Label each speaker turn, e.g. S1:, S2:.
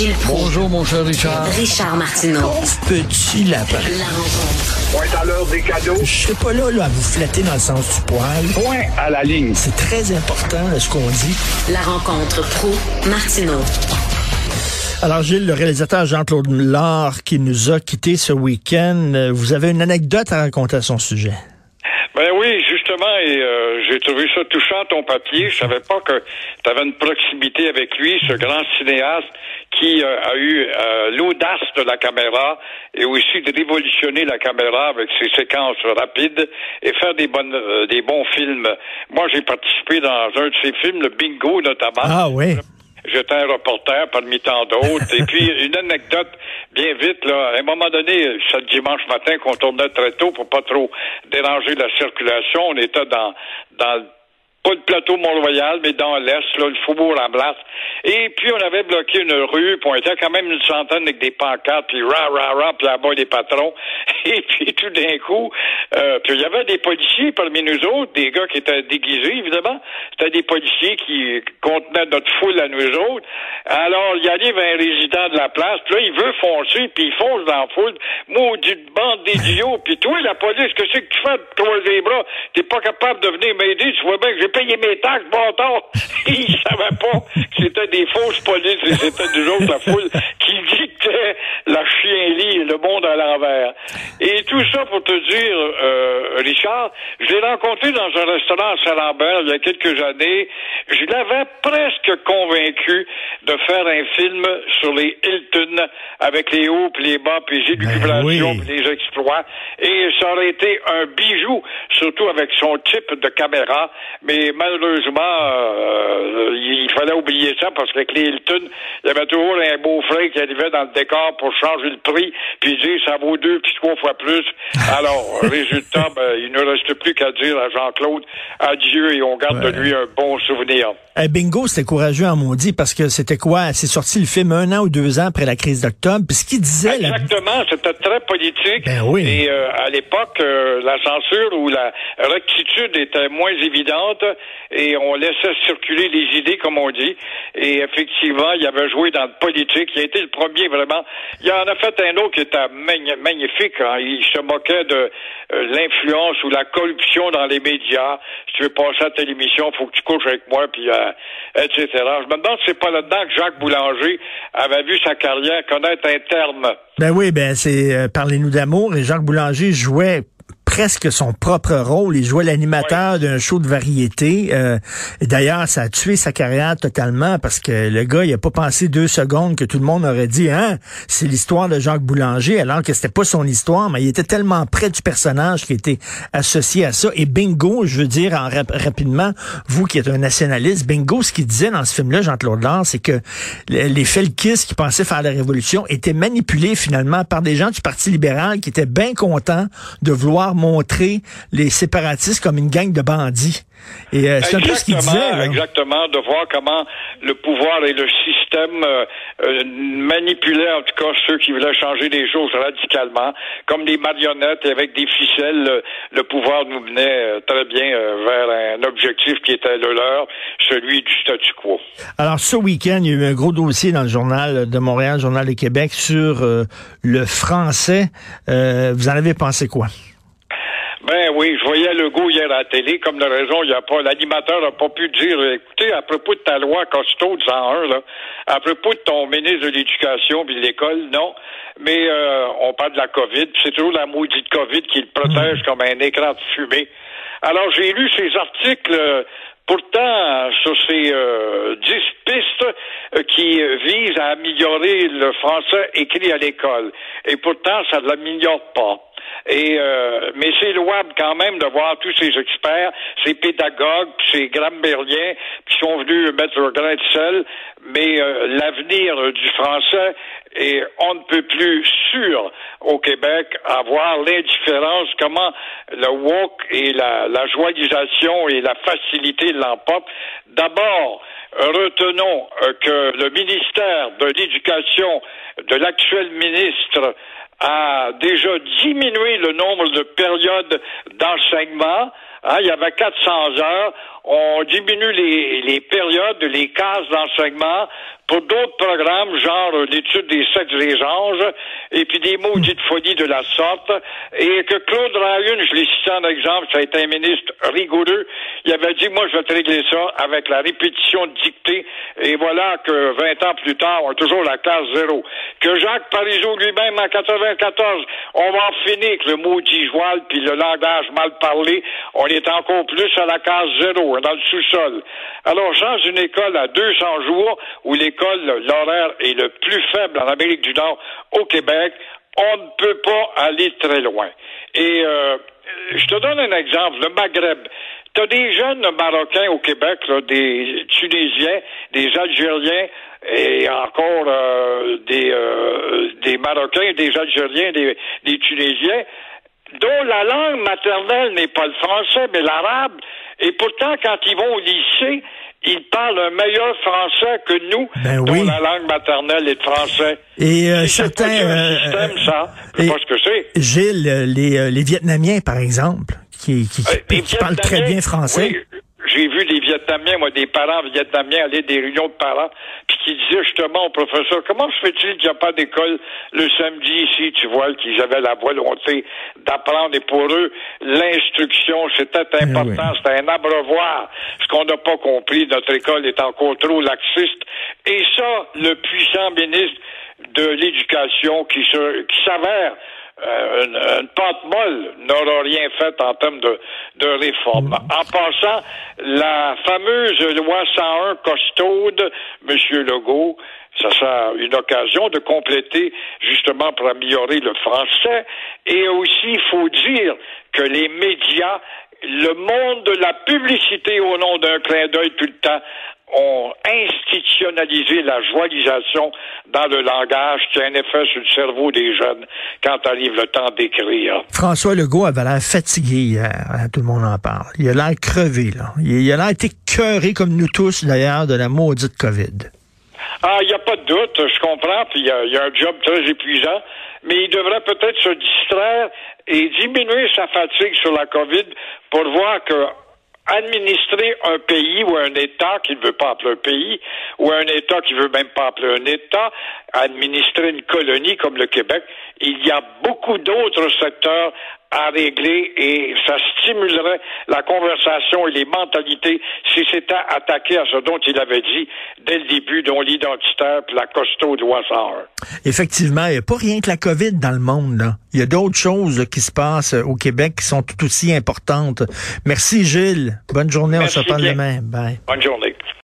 S1: Gilles Proulx.
S2: Bonjour, mon cher Richard.
S1: Richard Martineau.
S3: Petit lapin.
S1: La rencontre.
S4: Point à l'heure des cadeaux.
S3: Je suis pas là, là à vous flatter dans le sens du poil.
S4: Point à la ligne.
S3: C'est très important là, ce qu'on dit.
S1: La rencontre pro martineau
S3: Alors Gilles, le réalisateur Jean-Claude Laure qui nous a quittés ce week-end, vous avez une anecdote à raconter à son sujet?
S5: Ben oui, justement, et euh, j'ai trouvé ça touchant ton papier. Je savais pas que tu avais une proximité avec lui, ce grand cinéaste qui euh, a eu euh, l'audace de la caméra et aussi de révolutionner la caméra avec ses séquences rapides et faire des bonnes des bons films. Moi, j'ai participé dans un de ses films, le Bingo notamment.
S3: Ah oui.
S5: J'étais un reporter parmi tant d'autres. Et puis, une anecdote bien vite, là. À un moment donné, ce dimanche matin qu'on tournait très tôt pour pas trop déranger la circulation, on était dans, dans pas le plateau Mont-Royal, mais dans l'Est, là, le faubourg Amblas. Et puis, on avait bloqué une rue, puis on était quand même une centaine avec des pancartes, puis ra, ra, ra, puis là-bas, des patrons. Et puis, tout d'un coup, euh, puis il y avait des policiers parmi nous autres, des gars qui étaient déguisés, évidemment. C'était des policiers qui contenaient notre foule à nous autres. Alors, il arrive un résident de la place, puis là, il veut foncer, puis il fonce dans la foule. Maudite bande d'idiots. Puis toi, la police, qu'est-ce que tu fais de croiser les bras? T'es pas capable de venir m'aider, tu vois bien que j'ai payé mes taxes, bâtard. il savait pas que c'était des fausses polices et c'était nous autres, la foule, qui dictait la chien-lit, le monde à l'envers. Et tout ça pour te dire, euh, Richard, je l'ai rencontré dans un restaurant à Saint-Lambert il y a quelques années. Je l'avais presque convaincu de faire un film sur les Hilton avec les hauts puis les bas puis les élucubrations
S3: oui.
S5: puis les exploits. Et ça aurait été un bijou, surtout avec son type de caméra. Mais malheureusement, euh, il fallait oublier ça parce qu'avec les Hilton, il y avait toujours un beau frère qui arrivait dans le décor pour changer le prix puis dire ça vaut deux puis trois fois plus. Alors, résultat, ben, il ne reste plus qu'à dire à Jean-Claude adieu et on garde de lui un bon souvenir.
S3: Eh, bingo, c'était courageux en maudit parce que c'était quoi? C'est sorti le film un an ou deux ans après la crise d'octobre. Puis ce qu'il disait...
S5: Exactement, c'était très politique.
S3: Ben oui.
S5: Et euh, à l'époque, euh, la censure ou la rectitude était moins évidente et on laissait circuler les idées, comme on dit. Et effectivement, il avait joué dans le politique. Il a été le premier vraiment. Il en a fait un autre qui était magn- magnifique. hein. Il se moquait de euh, l'influence ou la corruption dans les médias. Si tu veux passer à telle émission, faut que tu couches avec moi, puis euh, etc. Je me demande si c'est pas là-dedans que Jacques Boulanger avait vu sa carrière connaître un terme.
S3: Ben oui, ben c'est euh, Parlez-nous d'amour et Jacques Boulanger jouait presque son propre rôle. Il jouait l'animateur d'un show de variété. Euh, D'ailleurs, ça a tué sa carrière totalement parce que le gars, il a pas pensé deux secondes que tout le monde aurait dit, hein, c'est l'histoire de Jacques Boulanger, alors que c'était pas son histoire, mais il était tellement près du personnage qui était associé à ça. Et bingo, je veux dire en rap- rapidement, vous qui êtes un nationaliste, bingo, ce qu'il disait dans ce film-là, Jean-Claude Lard, c'est que le- les Felkis qui pensaient faire la révolution étaient manipulés finalement par des gens du Parti libéral qui étaient bien contents de vouloir montrer les séparatistes comme une gang de bandits. Et euh, c'est un peu ce qu'il disait.
S5: Exactement,
S3: là.
S5: exactement, de voir comment le pouvoir et le système euh, euh, manipulaient en tout cas ceux qui voulaient changer les choses radicalement, comme des marionnettes et avec des ficelles, le, le pouvoir nous menait très bien vers un objectif qui était le leur, celui du statu quo.
S3: Alors, ce week-end, il y a eu un gros dossier dans le journal de Montréal, Journal de Québec, sur le français. Vous en avez pensé quoi?
S5: Ben oui, je voyais Legault hier à la télé, comme de raison, il a pas, l'animateur n'a pas pu dire, écoutez, à propos de ta loi Costo de 101, là, à propos de ton ministre de l'Éducation puis de l'école, non, mais euh, on parle de la COVID, puis c'est toujours la maudite COVID qui le protège comme un écran de fumée. Alors, j'ai lu ces articles, euh, Pourtant, sur ces euh, dix pistes euh, qui euh, visent à améliorer le français écrit à l'école, et pourtant, ça ne l'améliore pas. Et euh, mais c'est louable quand même de voir tous ces experts, ces pédagogues, ces grammairiens qui sont venus mettre leur grain de sel. Mais euh, l'avenir du français est on ne peut plus sûr au Québec à voir l'indifférence, comment le woke et la, la et la facilité l'emportent. D'abord, retenons euh, que le ministère de l'Éducation de l'actuel ministre a déjà diminué le nombre de périodes d'enseignement. Hein, il y avait 400 heures. On diminue les, les périodes, les cases d'enseignement pour d'autres programmes, genre l'étude des sexes des anges, et puis des maudites folies de la sorte, et que Claude Ryan, je l'ai cité en exemple, ça a été un ministre rigoureux, il avait dit, moi, je vais te régler ça avec la répétition dictée, et voilà que 20 ans plus tard, on a toujours la classe zéro. Que Jacques Parizeau lui-même, en 94, on va en finir avec le maudit joual, puis le langage mal parlé, on est encore plus à la case zéro, dans le sous-sol. Alors, change une école à 200 jours, où l'école l'horaire est le plus faible en Amérique du Nord, au Québec, on ne peut pas aller très loin. Et euh, je te donne un exemple, le Maghreb. Tu as des jeunes Marocains au Québec, des Tunisiens, des Algériens et encore euh, des, euh, des Marocains, des Algériens, des Tunisiens, dont la langue maternelle n'est pas le français, mais l'arabe. Et pourtant, quand ils vont au lycée, ils parlent un meilleur français que nous,
S3: Ben
S5: dont
S3: oui.
S5: la langue maternelle est le français.
S3: Et euh, certains... euh,
S5: système, ça, je sais pas ce que c'est.
S3: Gilles, les, euh, les Vietnamiens, par exemple, qui, qui, qui,
S5: Euh,
S3: qui parlent très bien français.
S5: oui, Vietnamiens, moi, des parents vietnamiens aller à des réunions de parents, puis qui disaient justement au professeur, comment se fait-il qu'il n'y a pas d'école le samedi ici, tu vois, qu'ils avaient la volonté d'apprendre, et pour eux, l'instruction, c'était important,
S3: Eh oui.
S5: c'était un abreuvoir. Ce qu'on n'a pas compris, notre école est encore trop laxiste. Et ça, le puissant ministre de l'Éducation qui, se, qui s'avère euh, une, une pente molle n'aura rien fait en termes de, de réforme. En passant, la fameuse loi 101 costaude, M. Legault, ça sera une occasion de compléter justement pour améliorer le français. Et aussi, il faut dire que les médias, le monde de la publicité au nom d'un clin d'œil tout le temps, ont institutionnalisé la joialisation dans le langage qui a un effet sur le cerveau des jeunes quand arrive le temps d'écrire.
S3: François Legault avait l'air fatigué hier. hein, Tout le monde en parle. Il a l'air crevé, là. Il, a l'air écœuré, comme nous tous, d'ailleurs, de la maudite COVID.
S5: Ah, il n'y a pas de doute, je comprends, puis il y, a- il y a un job très épuisant, mais il devrait peut-être se distraire et diminuer sa fatigue sur la COVID pour voir que administrer un pays ou un État qui ne veut pas appeler un pays, ou un État qui ne veut même pas appeler un État, administrer une colonie comme le Québec, il y a beaucoup d'autres secteurs à régler et ça stimulerait la conversation et les mentalités si c'était attaqué à ce dont il avait dit dès le début, dont l'identitaire puis la costaud loi 101.
S3: Effectivement, il n'y a pas rien que la COVID dans le monde. Là. Il y a d'autres choses qui se passent euh, au Québec qui sont tout aussi importantes. Merci, Gilles. Bonne journée.
S5: Merci
S3: on se parle demain. Bye.
S5: Bonne journée.